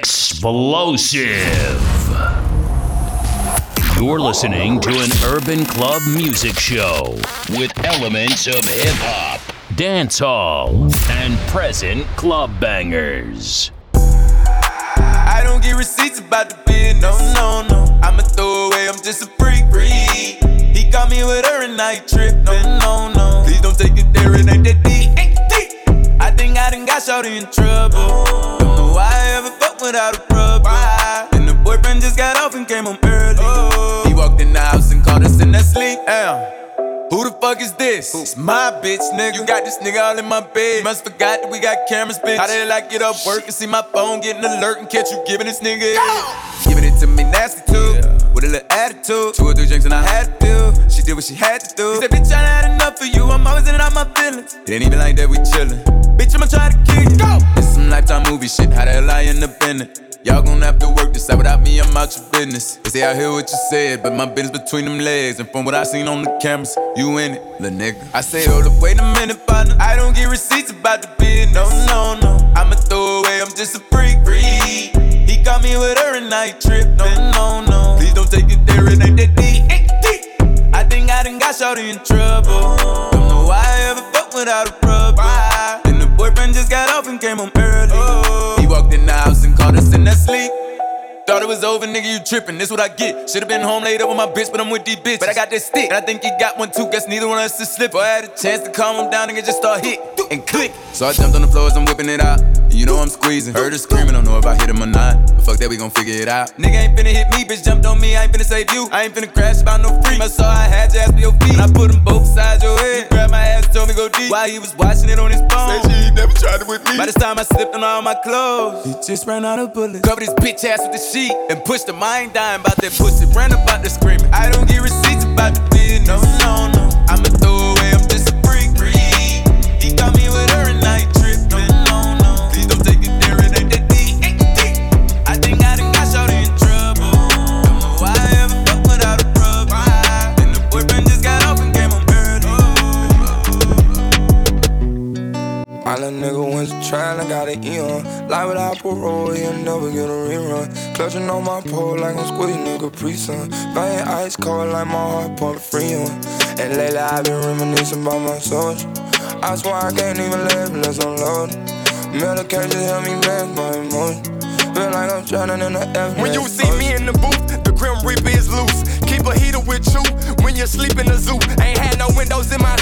explosive. You're listening to an urban club music show with elements of hip hop, dancehall, and present club bangers. I don't get receipts about the business. No, no, no. I'm a throwaway, I'm just a freak. freak. He got me with her and I trippin'. No, no, no. Please don't take it there, it ain't that deep. I think I done got shorty in trouble. Don't know why I ever fuck without a rubber. And the boyfriend just got off and came home early. Oh. He walked in the house and caught us in that sleep. Damn. Who the fuck is this? It's my bitch, nigga. You got this nigga all in my bed. Must forgot that we got cameras, bitch. How did I get up work and see my phone getting alert and catch you giving this nigga? Giving it to me nasty too. With a little attitude. Two or three drinks and I had to do. She did what she had to do. He said, bitch, I had enough of you. I'm always in and out my feelings. It ain't even like that, we chillin'. Bitch, I'ma try to kill you. Go! It's some lifetime movie shit. How the hell I end up in it? Y'all gon' have to work this out without me, I'm out your business. They say I hear what you said, but my business between them legs. And from what I seen on the cameras, you in it, little nigga. I say, hold up, wait a minute, partner. I don't get receipts about the business. No, no, no. I'm a throwaway, I'm just a freak. freak. He got me with her and I trip. No, no, no. Please don't take it there, it ain't that deep. I think I done got shorty in trouble. Don't know why I ever fuck without a over, nigga, you trippin', this what I get. Should've been home up with my bitch, but I'm with these bitches. But I got this stick, and I think he got one too. Guess neither one of us is slip. I had a chance to calm him down, nigga, just start hit and click. So I jumped on the floor as I'm whipping it out. And you know I'm squeezing. Heard her screaming, don't know if I hit him or not. But fuck that, we gon' figure it out. Nigga ain't finna hit me, bitch jumped on me, I ain't finna save you. I ain't finna crash about no free. I saw I had your ass for your feet. And I put them both sides your head. He grabbed my ass, told me go deep. While he was watching it on his phone. Said she ain't never tried it with me. By this time I slipped on all my clothes. He just ran out of bullets. Covered his bitch ass with the sheet and pushed him. I ain't dying about that pussy. Ran about the screaming. I don't get receipts about the business. No, no, no. All a nigga went to trial and got an on. Lie without parole, he'll never get a rerun. Clutching on my pole like I'm squeezing nigga pre-sun. Buying ice cold like my heart pump free on. And lately I've been reminiscing about my social. I swear I can't even live unless I'm loaded. Medication help me manage my emotions. Feel like I'm drowning in the F. When you see me in the booth, the Grim Reaper is loose. Keep a heater with you when you sleep in the zoo. Ain't had no windows in my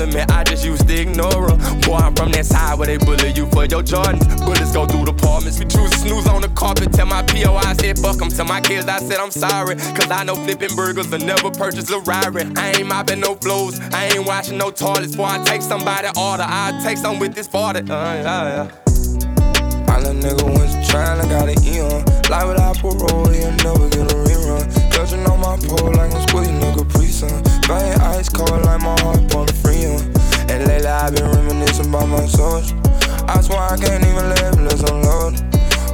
I just used to ignore her. Boy, I'm from that side where they bully you for your Jordans. Bullets go through the apartments. We choose to snooze on the carpet. Tell my PO I said fuck 'em. Tell my kids I said I'm sorry. Cause I know flipping burgers will never purchase a Rari. I ain't mopping no floors. I ain't washing no toilets. Before I take somebody order, I take some with this party. Uh, yeah, yeah. All a nigga went to and got an Eon. Lie without parole, he'll never get a rerun. Clutching on my pole like I'm squeezing nigga pre-sun. Buying ice cold like my heart pump free on. And lately I've been reminiscing about my social. I swear I can't even live unless I'm loaded.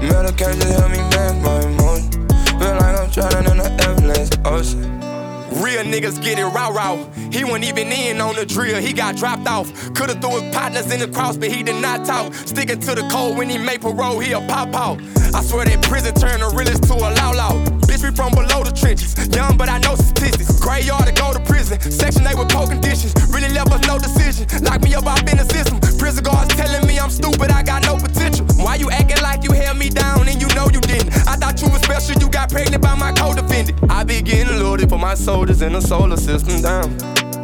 Medication help me manage my emotions. Feel like I'm drowning in the Everglades ocean. Real niggas get it raw raw. He wasn't even in on the drill, he got dropped off. Could've threw his partners in the cross, but he did not talk. Sticking to the code when he made parole, he'll pop out. I swear that prison turned the realest to a law law. Bitch, we from below the trenches. Young, but I know statistics. Graveyard to go to prison. Section 8 with poor conditions. Really left us no decision. Lock me up, I've been a system. Prison guards telling me I'm stupid, I got no potential. Why you acting like you held me down and you know you didn't? I thought you was special, you got pregnant by my co-defendant. I be getting loaded for my soldiers in the solar system down.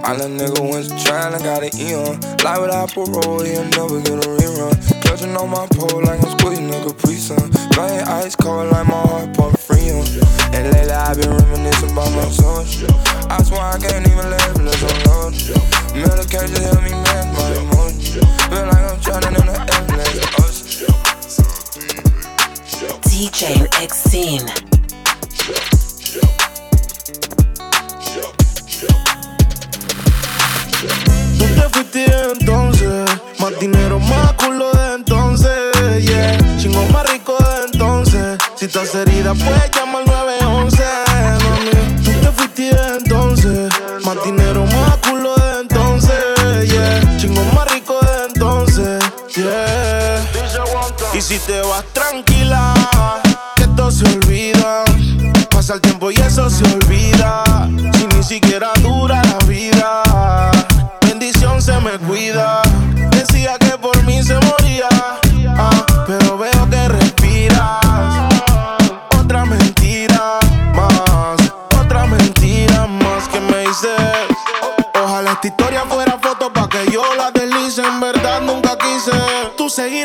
All a nigga went to trial and got an Eon. Lie without parole, he'll never get a rerun. Clutching on my pole like I'm squeezing nigga pre-sun. Buying ice cold like my heart pump free on. And lately I've been reminiscing about my social. I swear I can't even live unless I'm loaded. Medication help me manage my emotions. Feel like I'm drowning in the Everglades ocean. DJ Exene. Tú te fuiste entonces, más dinero, más culo de entonces, yeah. Chingo más rico de entonces. Si estás herida, puedes llamar 911. Mami, tú te fuiste de entonces. Más dinero, más culo de entonces. Yeah, chingo más rico de entonces. Yeah. Y si te vas tranquila, que esto se olvida. Pasa el tiempo y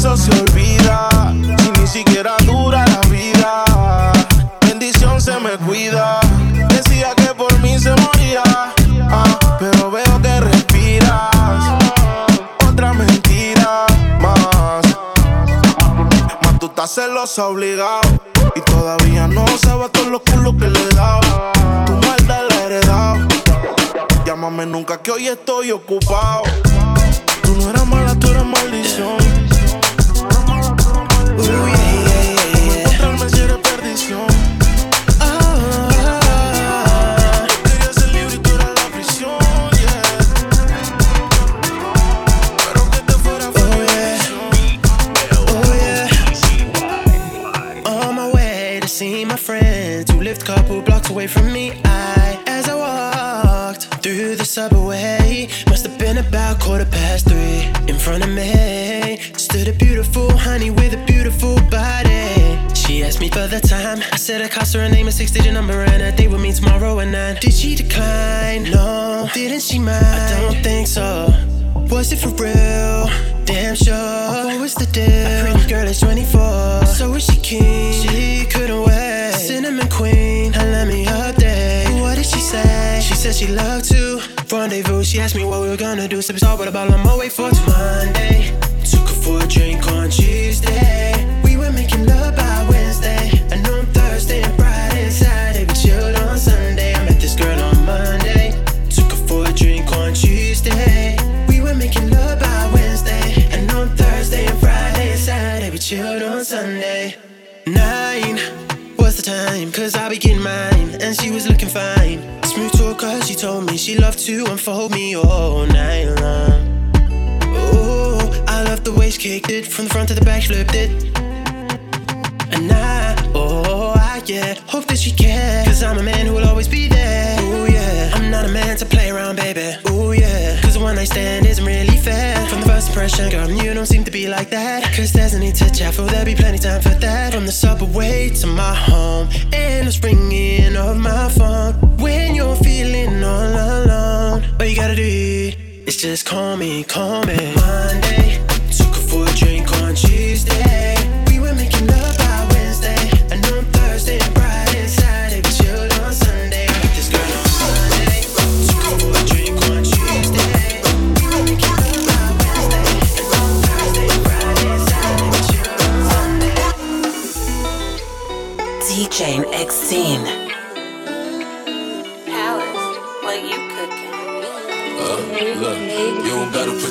eso se olvida. Si ni siquiera dura la vida. Bendición se me cuida. Decía que por mí se moría. Ah, pero veo que respiras. Otra mentira más. Más tú estás celosa obligado. Y todavía no sabes todos los culos que le he dado. Tu maldad la he heredado. Llámame nunca que hoy estoy ocupado. Tú no eras mala, tú eras maldición. Friends who lived couple blocks away from me. I, as I walked through the subway, must have been about quarter past three. In front of me stood a beautiful honey with a beautiful body. She asked me for the time. I said I cost her a name, a six-digit number, and a date with me tomorrow at nine. Did she decline? No. Didn't she mind? I don't think so. Was it for real? Damn sure. What was the deal? A pretty girl is 24. So is she keen? She couldn't wait. Cinnamon queen, and let me update. What did she say? She said she loved to rendezvous. She asked me what we were gonna do. Sipping salt, but about on my way for Monday. Took her for a drink on Tuesday. We were making love time, cause I be getting mine. And she was looking fine. Smooth talker, she told me she loved to unfold me all night long. Ooh, I love the way she kicked it from the front to the back, flipped it. And I, oh, I, yeah, hope that she cares. Cause I'm a man who will always be there. Ooh, yeah, I'm not a man to play around, baby. Ooh, yeah, a one night stand isn't really fair. From the first impression, girl, you don't seem to be like that. Cause there's a need to chat, for there'll be plenty time for that. From the subway to my home, endless ringing of my phone. When you're feeling all alone, all you gotta do is just call me, call me. Monday, took her for a drink on Tuesday.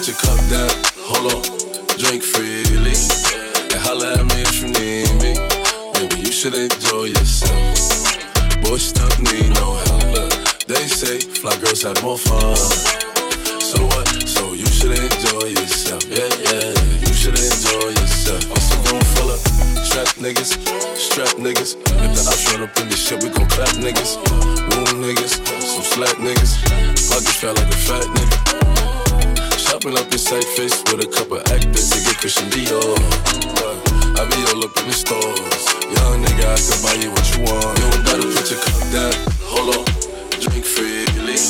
Your cup down. Hold on, drink freely. And holla at me if you need me. Maybe you should enjoy yourself. Boy, stuck need no help. They say fly girls have more fun. So what? So you should enjoy yourself. Yeah, yeah, you should enjoy yourself. It's a room full of strap niggas, strap niggas. If the ops run up in this shit, we gon' clap niggas. Wound niggas, some slack niggas. Pockets felt like a fat nigga. Shopping up in sight face with a couple actors to get Christian Dior. I be all up in the stores. Young nigga, I can buy you what you want. You don't gotta put your cup down. Hold on, drink freely.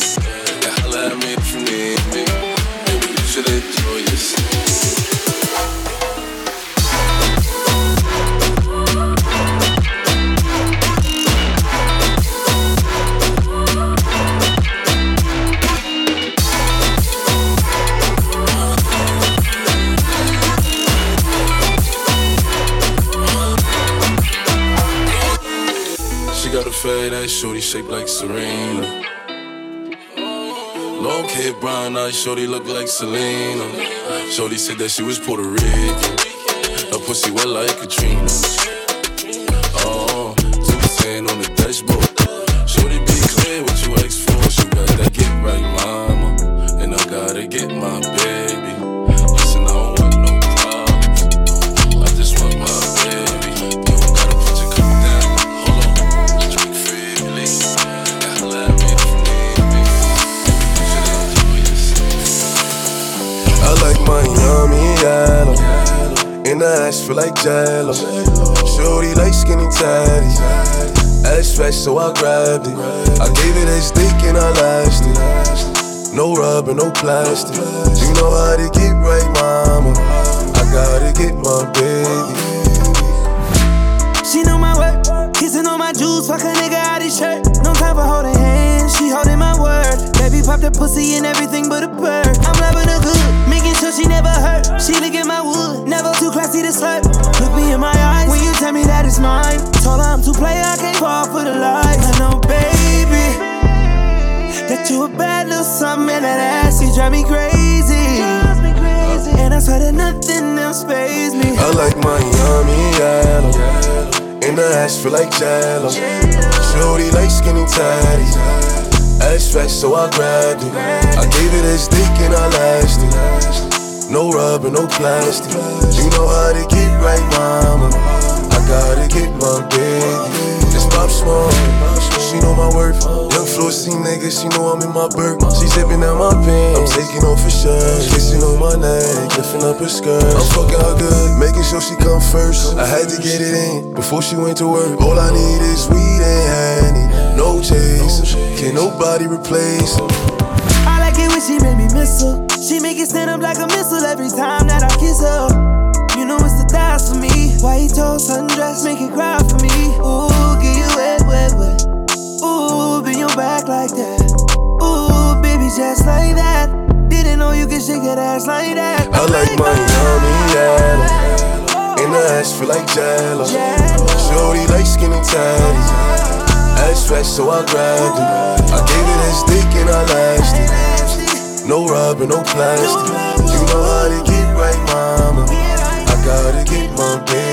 Shaped like Serena. Long hair, brown eyes, shorty look like Selena. Shorty said that she was Puerto Rican. Her pussy wet like Katrina. Oh, 2 on the dashboard. Shorty be clear what you ask for. She got that get right, The feel like jello. Shorty like skinny tatty. Ass fat, so I grabbed it. I gave it a stick and I lashed it. No rubber, no plastic. You know how to get right, mama. I gotta get my baby. She know my work, kissing on my jewels, fuck a nigga out his shirt. No time for holding hands, she holding my word. Baby pop the pussy and everything but a bird. I'm loving her good, she never hurt. She look at my wood, never too classy to slurp. Look me in my eyes when you tell me that it's mine. Told her I'm too player, I can't fall for the lies. I know, baby, that you a bad little something and that ass, you drive me crazy. And I swear that nothing else pays me. I like Miami yellow. In the ass feel like jello. Shorty like skinny tatty. Ass fat, so I grabbed it. I gave it a stick and I lashed it. No rubber, no plastic. You know how to get right, mama. I gotta get my baby. It's Pop Smoke. She know my worth. Young C nigga, she know I'm in my burp. She zipping out my pants. I'm taking off her shirt. Kissing on my neck, lifting up her skirt. I'm fucking her good, making sure she come first. I had to get it in before she went to work. All I need is weed and honey. No chase, can nobody replace her. I like it when she make me miss her. Up like a missile every time that I kiss her. You know it's the thighs for me. White toast, sundress, make it cry for me. Ooh, get you wet, wet, wet. Ooh, bend your back like that. Ooh, baby, just like that. Didn't know you could shake that ass like that. I like Miami yellow. In the ass feel like jello. Shorty like skinny tatty. Ass fat, so I grabbed it. I gave it a stick and I lashed it. No rubber, no plastic. Gotta get my baby.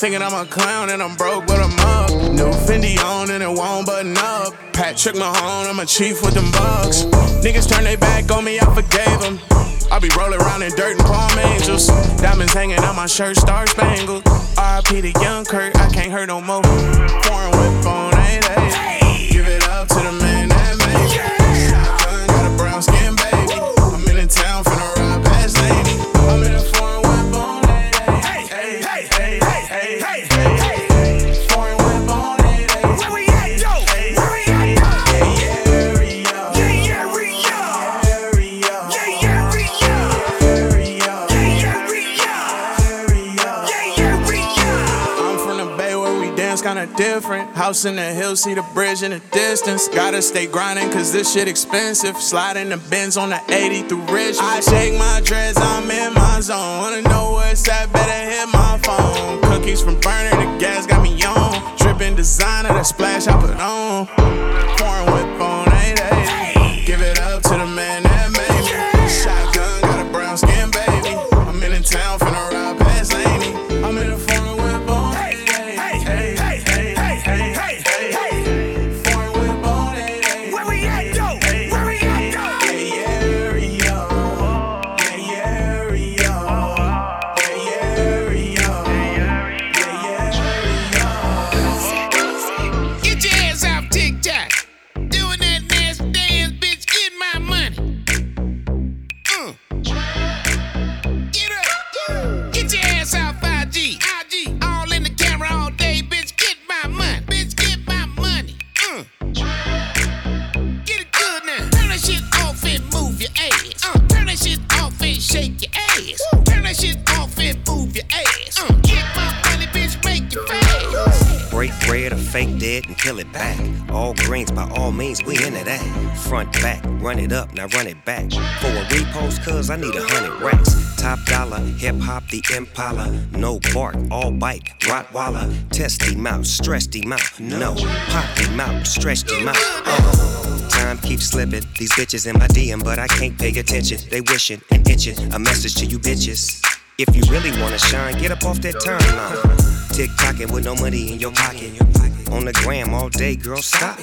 Thinking I'm a clown and I'm broke, but I'm up. New Fendi on and it won't button up. Patrick Mahone, I'm a chief with them bucks. Niggas turn their back on me, I forgave them. I be rolling around in dirt and palm angels. Diamonds hanging on my shirt, star spangled. RIP to Young Kurt, I can't hurt no more. Foreign whip on 8 Give it up to the man House in the hills, see the bridge in the distance. Gotta stay grinding cause this shit expensive. Sliding the bins on the 80 through Rich. I shake my dreads, I'm in my zone. Wanna know what's that? Better hit my phone. Cookies from Berner, the gas got me on. Dripping designer, that splash I put on. Foreign whip on peel it back. All greens, by all means, we into that. Front, back, run it up, now run it back. For a repost, cuz I need a hundred racks. Top dollar, hip hop, the Impala. No bark, all bite, Rottweiler. Test him out, stress him out. No, pop him out, stretch him out. Uh-huh. Time keeps slipping. These bitches in my DM, but I can't pay attention. They wishing and itching. A message to you bitches. If you really wanna shine, get up off that timeline. Tick tocking with no money in your pocket. On the gram all day, girl, stop.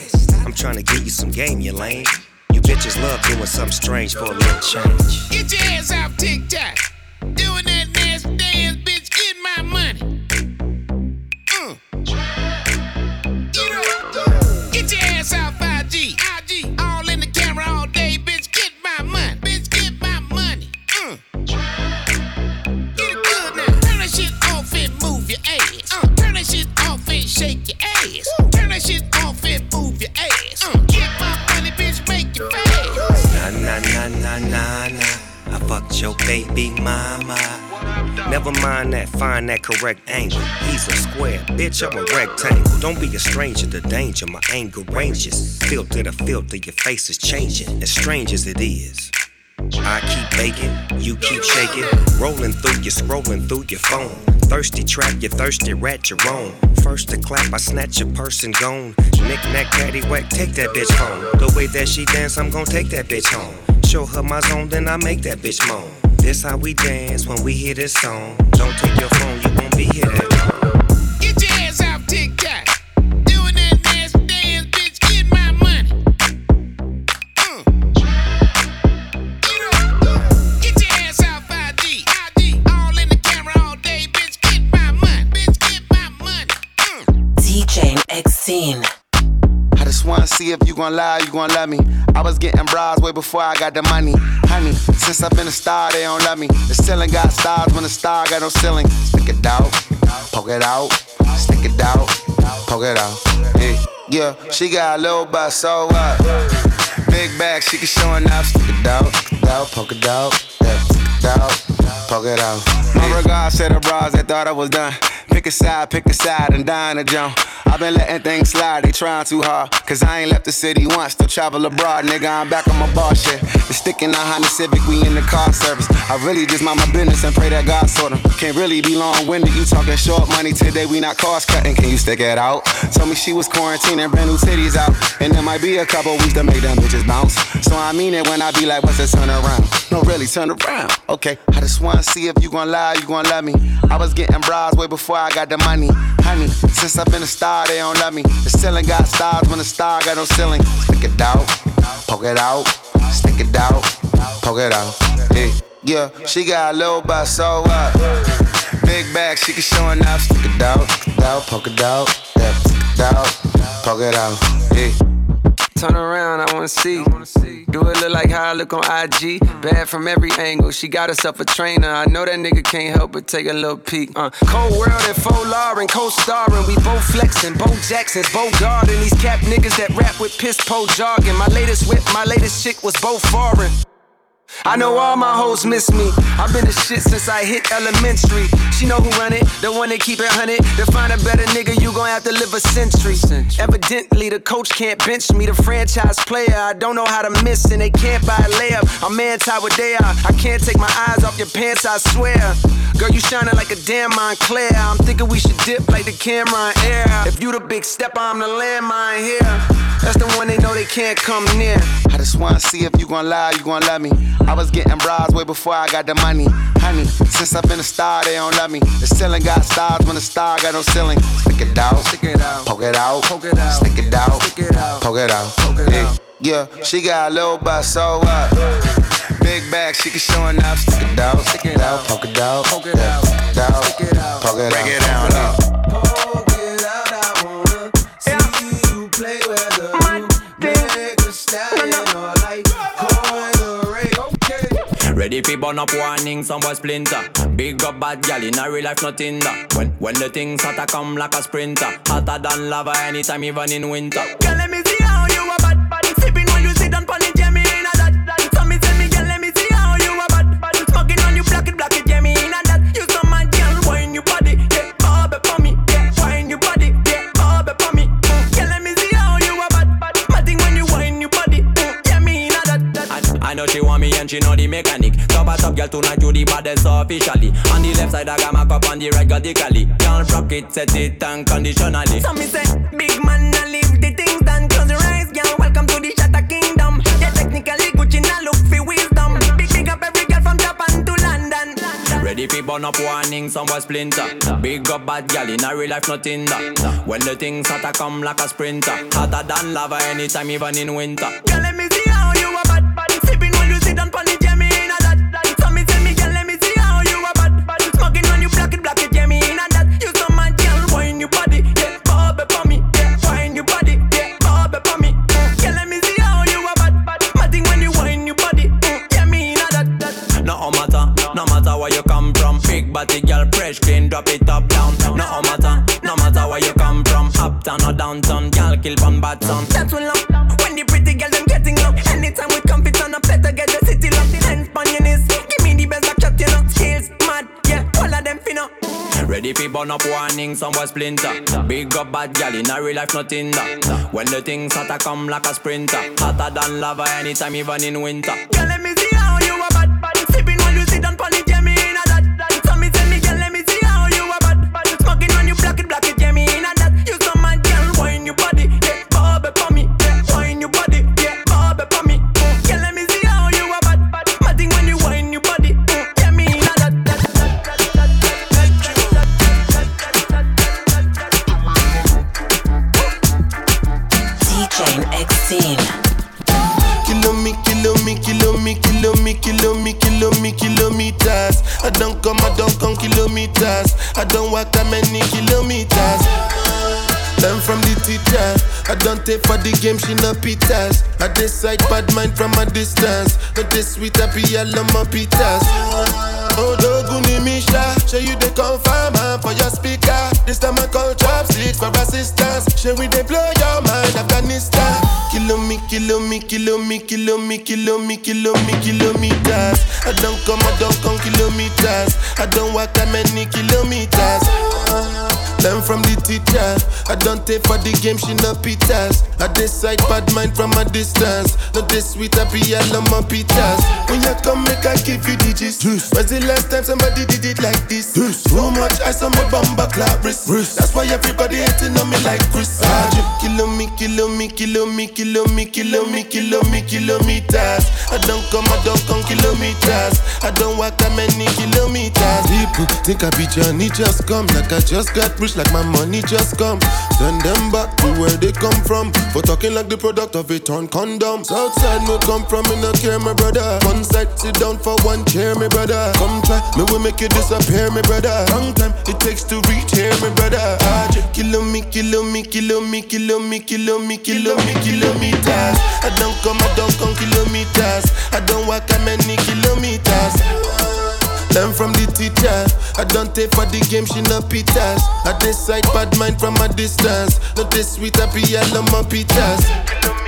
I'm trying to get you some game, you lame. You bitches love doing something strange for a little change. Get your ass off TikTok. Doing that nasty dance, bitch. Get my money. I fucked your baby mama. Never mind that, find that correct angle. He's a square, bitch, I'm a rectangle. Don't be a stranger to danger, my anger ranges. Filter to filter, your face is changing, as strange as it is. I keep baking, you keep shaking. Rolling through you, scrolling through your phone. Thirsty trap, you thirsty rat, your own. First to clap, I snatch your person gone. Knick knack, patty whack, take that bitch home. The way that she dance, I'm gonna take that bitch home. Show her my zone, then I make that bitch moan. This how we dance when we hear this song. Don't take your phone, you won't be here that long. Get your ass off TikTok. Doing that nasty dance, bitch. Get my money. Uh. You get your ass off 5G. IG. All in the camera all day, bitch. Get my money. Bitch, get my money. Uh. DJ X-Scene. I just wanna see if you gon' lie, you gon' love me. I was getting bras way before I got the money. Honey, since I've been a star, they don't love me. The ceiling got stars when the star got no ceiling. Stick it out, poke it out, stick it out, poke it out. Yeah, yeah, she got a little butt, so what? Big bag, she can show enough. Stick it out, stick it out, poke it out, yeah, stick it out, poke it out. My regards to the bras that thought I was done. Pick a side, pick a side, and dine a jump. I've been letting things slide, they trying too hard. Cause I ain't left the city once, still travel abroad, nigga. I'm back on my bar shit. The stick in the Honda Civic, we in the car service. I really just mind my business and pray that God sort 'em. Can't really be long winded, you talking short money today, we not cost cutting. Can you stick it out? Told me she was quarantining, brand new titties out. And there might be a couple weeks to make them bitches bounce. So I mean it when I be like, what's the turn around? No, really, turn around. Okay, I just wanna see if you gon' lie, you gon' love me. I was getting bras way before I got the money. Honey, since I've been a star, they don't love me. The ceiling got stars when the star got no ceiling. Stick it out, poke it out, stick it out, poke it out. Yeah, yeah, she got a little butt, so what? Big bag, she can show enough. Stick it out, stick it out, poke it out, yeah, stick it out, poke it out. Yeah. Turn around, I wanna see. Do it look like how I look on IG? Bad from every angle. She got herself a trainer. I know that nigga can't help but take a little peek. Uh, cold world and faux Lauren, co-starring. We both flexing, both Jacksons, both guarding. These cap niggas that rap with piss po jargon. My latest whip, my latest chick was both foreign. I know all my hoes miss me. I've been the shit since I hit elementary. She know who run it, the one that keep it hunted. To find a better nigga, you gon' have to live a century. Evidently, the coach can't bench me, the franchise player. I don't know how to miss, and they can't buy a layup. I'm anti what they are. I can't take my eyes off your pants, I swear. Girl, you shining like a damn Moncler. I'm thinking we should dip like the camera in air. If you the big stepper, I'm the landmine here. That's the one they know they can't come near. I just wanna see if you gon' lie, you gon' love me. I was getting bras way before I got the money. Honey, since I've been a star, they don't love me. The ceiling got stars when the star got no ceiling. Stick it out, stick it out, poke it out, poke it out, stick it out, stick it out, poke it out. Poke it yeah, out. yeah, she got a little butt, so what? Big bag, she can show enough. Stick it out, stick it out, poke it out, poke it out, stick it out, it out, poke it out. Break it down, up. Ready fi burn up warning, some boy splinter. Big up bad gal in a real life, nothing that. When when the things hotter come like a sprinter, hotter than lava anytime, even in winter. Girl, let me see and she know the mechanic. Top a top girl tonight you the baddest officially. On the left side I got my cup on the right vertically. Can't rock it, set it unconditionally. So me say, big man, I leave the things done. Close your eyes, girl. Welcome to the Shatter Kingdom. Yeah, technically Gucci now look for wisdom. Big big up every girl from Japan to London. Ready fi burn up warning, some boy splinter. Big up bad gal in a real life, nothing that. When the things hotter come like a sprinter. Hotter than lava anytime, even in winter. Girl, kill one bad son. That's when love. When the pretty girl them getting low. Anytime we come fit on a better get the city locked. The hands on your knees. Give me the best back shot, you know. Skills mad, yeah. All of them finna. Ready fi burn up warning, some boy splinter. Big up bad gal in a real life, nothing that. When the things hotter come like a sprinter. Hotter than lava anytime, even in winter. Girl, let me DJ X-Scene. Kilo me, kilo me, kilo me, kilo me, kilo me, kilo me, kilometers. I don't come, I don't come kilometers. I don't walk that many kilometers. Learn from the teacher. I don't take for the game, she no pitas. I decide bad mind from a distance. But this sweet happy, I love my pitas. Oh, Doguni Misha, show you the confirm for your speaker. This time I call chopsticks for assistance. Show we they blow your mind, Afghanistan. Kilo me, kilo me, kilo me, kilo me, kilo me, kilo me, kilometers. I don't come, I don't come kilometers. I don't walk that many kilometers. Learn from the teacher. I don't take for the game, she no pitas. I decide bad mind from a distance. Not this sweet, I love my pitas. When you come, make I give you digits. When's the last time somebody did it like this? So much ice on my bumper clap wrist. That's why everybody hating on me like Chris. Ah, Kilo me, kilo me, kilo me, kilo me, kilo me, kilo me, kilometers. I don't come, I don't come kilometers. I don't walk that many kilometers. People think I be Johnny, just come. Like I just got rich, like my money just come. Send them back to where they come from. For talking like the product of a torn condom. Southside, me come from, me no care, my brother. One side, sit down for one chair, my brother. Come try, me will make you disappear, my brother. Long time it takes to reach here, my brother. Ah, just kilo me, kilo me, kilo me, kilo me, kilo me, kilo me, kilometers. I don't come, I don't come kilometers. I don't walk that many kilometers. Learn from the teacher. I don't take for the game, she no pitas. I decide bad mind from a distance. Not this sweet, I love my pitas.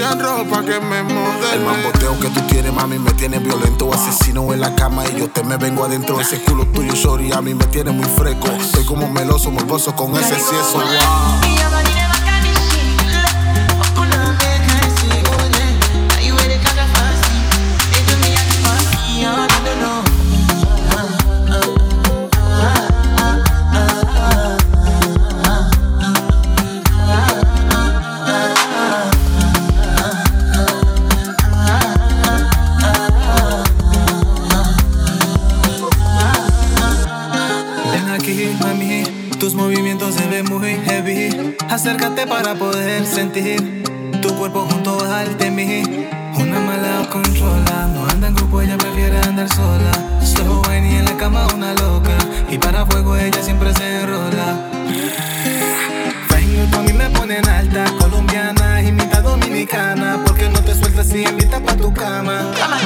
ropa que. El mamboteo que tú tienes, mami, me tiene violento. Asesino en la cama y yo te me vengo adentro. Ese culo tuyo, sorry, a mí me tiene muy fresco. Soy como meloso, morboso con ese cieso. Wow. para poder sentir tu cuerpo junto al de mí. Una mala controla, no anda en grupo, ella prefiere andar sola. Soy joven y en la cama una loca, y para fuego ella siempre se enrola. Vengo a mí me ponen alta, colombiana y mitad dominicana, porque no te sueltas si invitas pa' tu cama. Cama,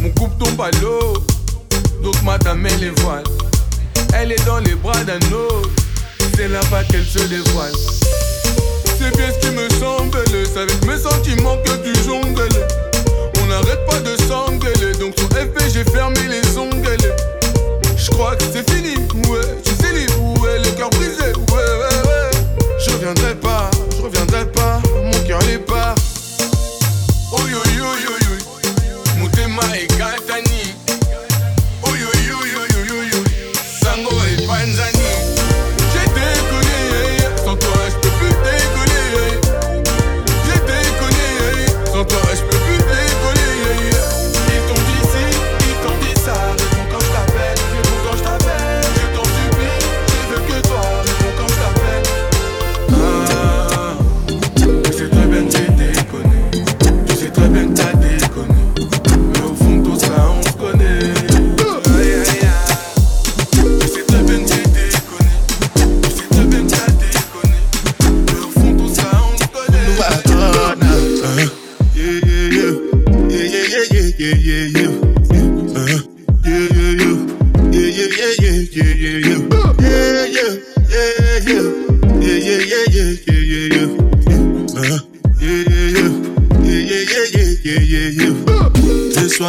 Mon couple tombe à l'eau, donc madame elle est voile. Elle est dans les bras d'un autre, c'est là-bas qu'elle se dévoile. C'est bien ce qui me semble, c'est avec mes sentiments que tu jongles. On n'arrête pas de s'engueuler, donc sur FP j'ai fermé les ongles. Je crois que c'est fini, ouais, tu sais libre, ouais, le cœur brisé, ouais, ouais, ouais. Je reviendrai pas, je reviendrai pas, mon cœur les pas. Yo yo yo. côté Mike, Anthony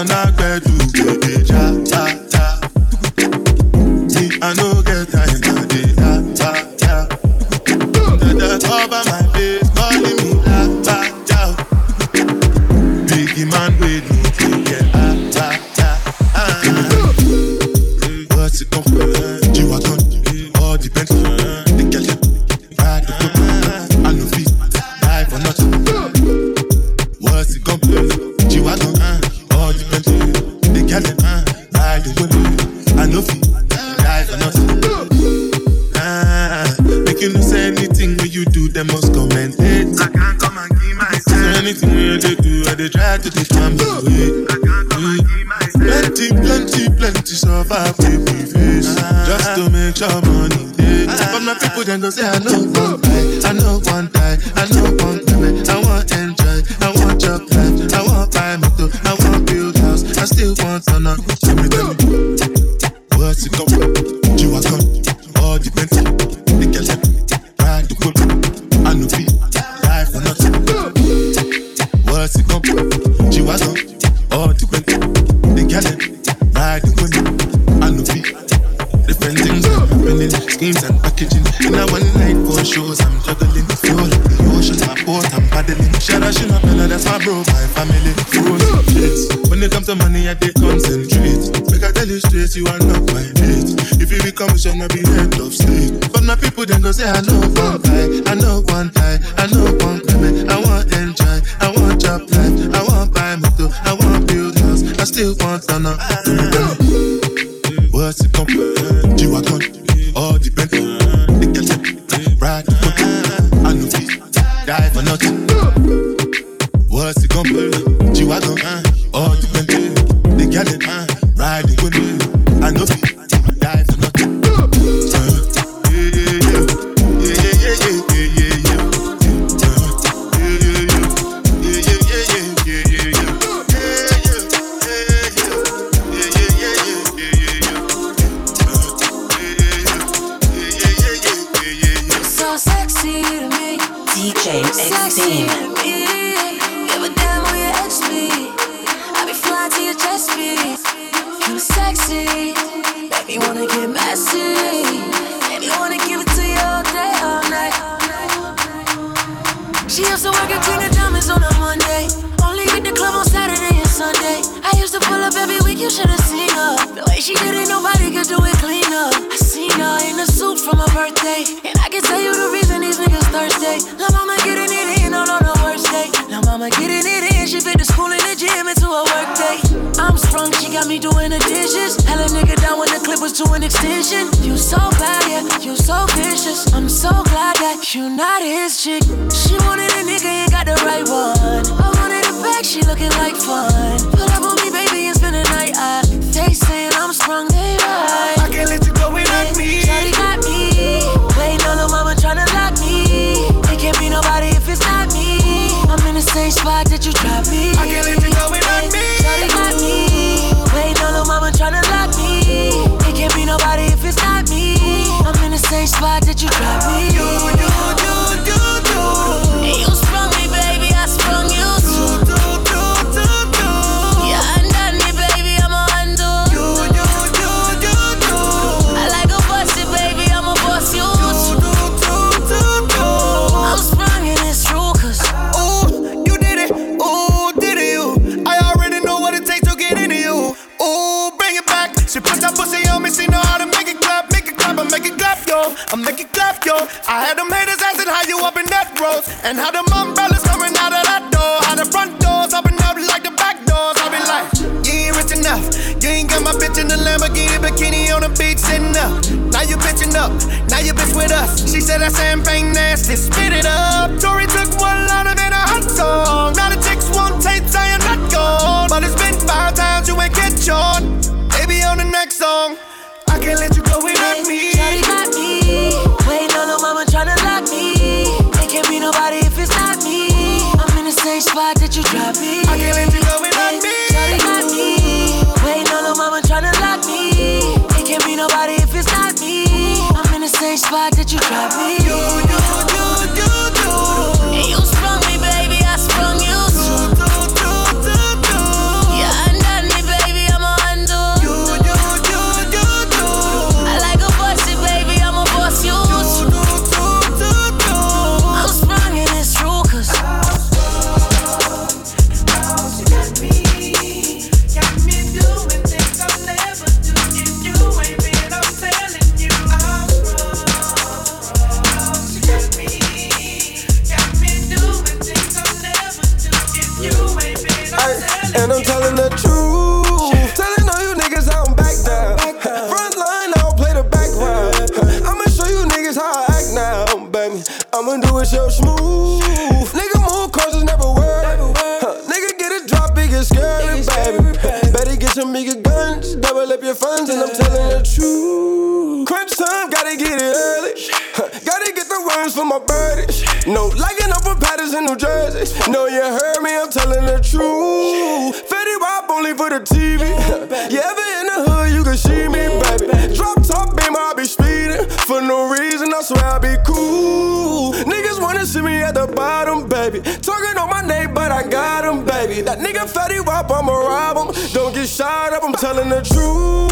ọ̀nà gbẹ̀dù. and things are happening, schemes and packaging. In a one night for shows, I'm juggling. Fuel, the ocean, my port, I'm paddling. Shara, she not pillar, that's my bro, my family. Fuel, When it comes to money, I take concentrate. Make I tell you straight, you are not my mate. If you become a shall be head of state. But my people then go say, I know one guy, I know one guy, I know one guy. I want enjoy, I want job life, I want buy motor, I want build house, I still want to. What's it come? you a gun. Her. Way she did it, nobody could do it cleaner. I seen her in a suit from her birthday. And I can tell you the reason these niggas thirsty. La mama getting it in on, on the worst day. La mama getting it in, she fit the school and the gym into a work day. I'm sprung, she got me doing the dishes. Hella nigga down when the clip was to an extension. You so bad, yeah, you so vicious. I'm so glad that you not his chick. She wanted a nigga, ain't got the right one. I wanted a bag, she looking like fun. Pull up on me, baby, and spend the night. I, they saying I'm they right. I can't let you go without me. Shawty got me. Waiting on the mama tryna lock me. It can't be nobody if it's not me. I'm in the same spot that you dropped me. I can't let you go without me. Shawty got me. Waiting on the mama tryna lock me. It can't be nobody if it's not me. I'm in the same spot that you dropped me. You, you, I had them haters asking how you up in that road, and how them spot that for my birdies. No liking up for Paterson, New Jersey. No, you heard me, I'm telling the truth. Fetty Wap only for the TV. You ever in the hood, you can see me, baby. Drop top, baby, I be speeding. For no reason, I swear I be cool. Niggas wanna see me at the bottom, baby. Talking on my name, but I got him, baby. That nigga Fetty Wap, I'ma rob him. Don't get shot up, I'm telling the truth.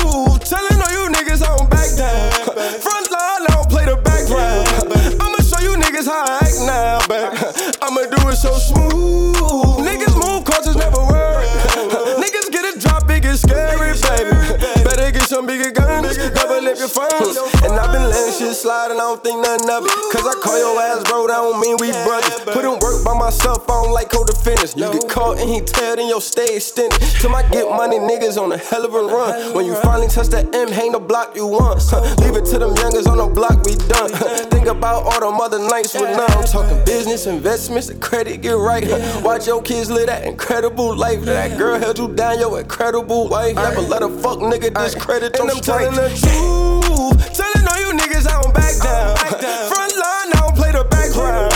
Don't think nothing of it. Cause I call your ass bro, that don't mean we brothers. Put in work by myself, I don't like co-defendants. You get caught and he tell, then your stay extended. Till I get money, niggas on a hell of a run. When you finally touch that M, hang the block you want. Huh, Leave it to them youngers on the block, we done. Think about all them other nights with none. I'm talking business, investments, the credit get right. huh. Watch your kids live that incredible life. That girl held you down, your incredible wife. Never let a fuck nigga discredit your strength. telling the truth. Back down. Front line, I don't play the background.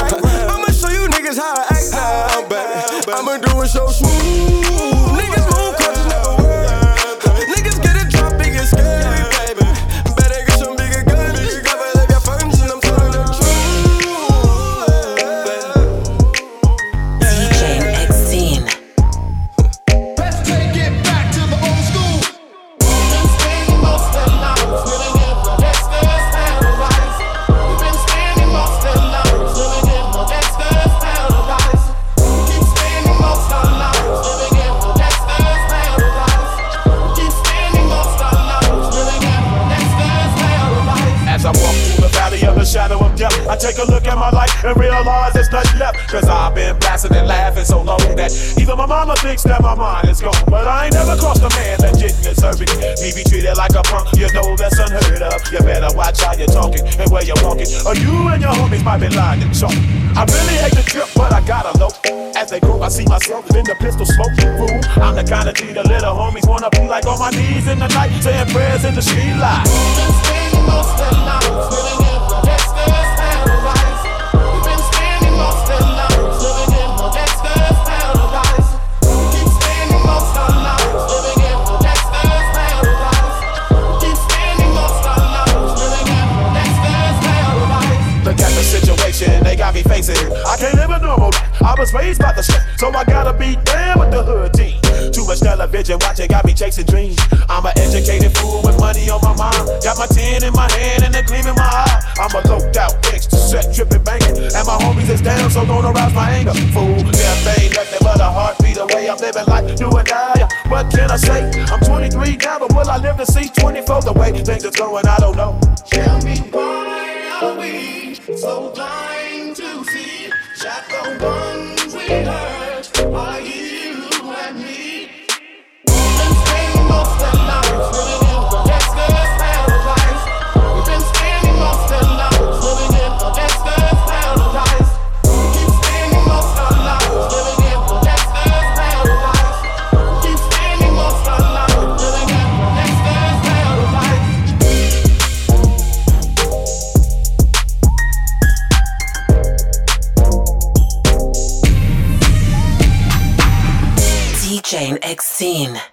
I'ma show you niggas how I act now. I'ma do it so smooth. bucks, never mind, is gone. But I ain't never crossed a man that didn't deserve it. Me be treated like a punk, you know that's unheard of. You better watch how you're talking and where you're walking, or you and your homies might be lying to chalk. I really hate the trip, but I gotta low. As they grow, I see myself in the pistol smoking fool. I'm the kind of dude the little homies wanna be like on my knees in the night, saying prayers in the street light.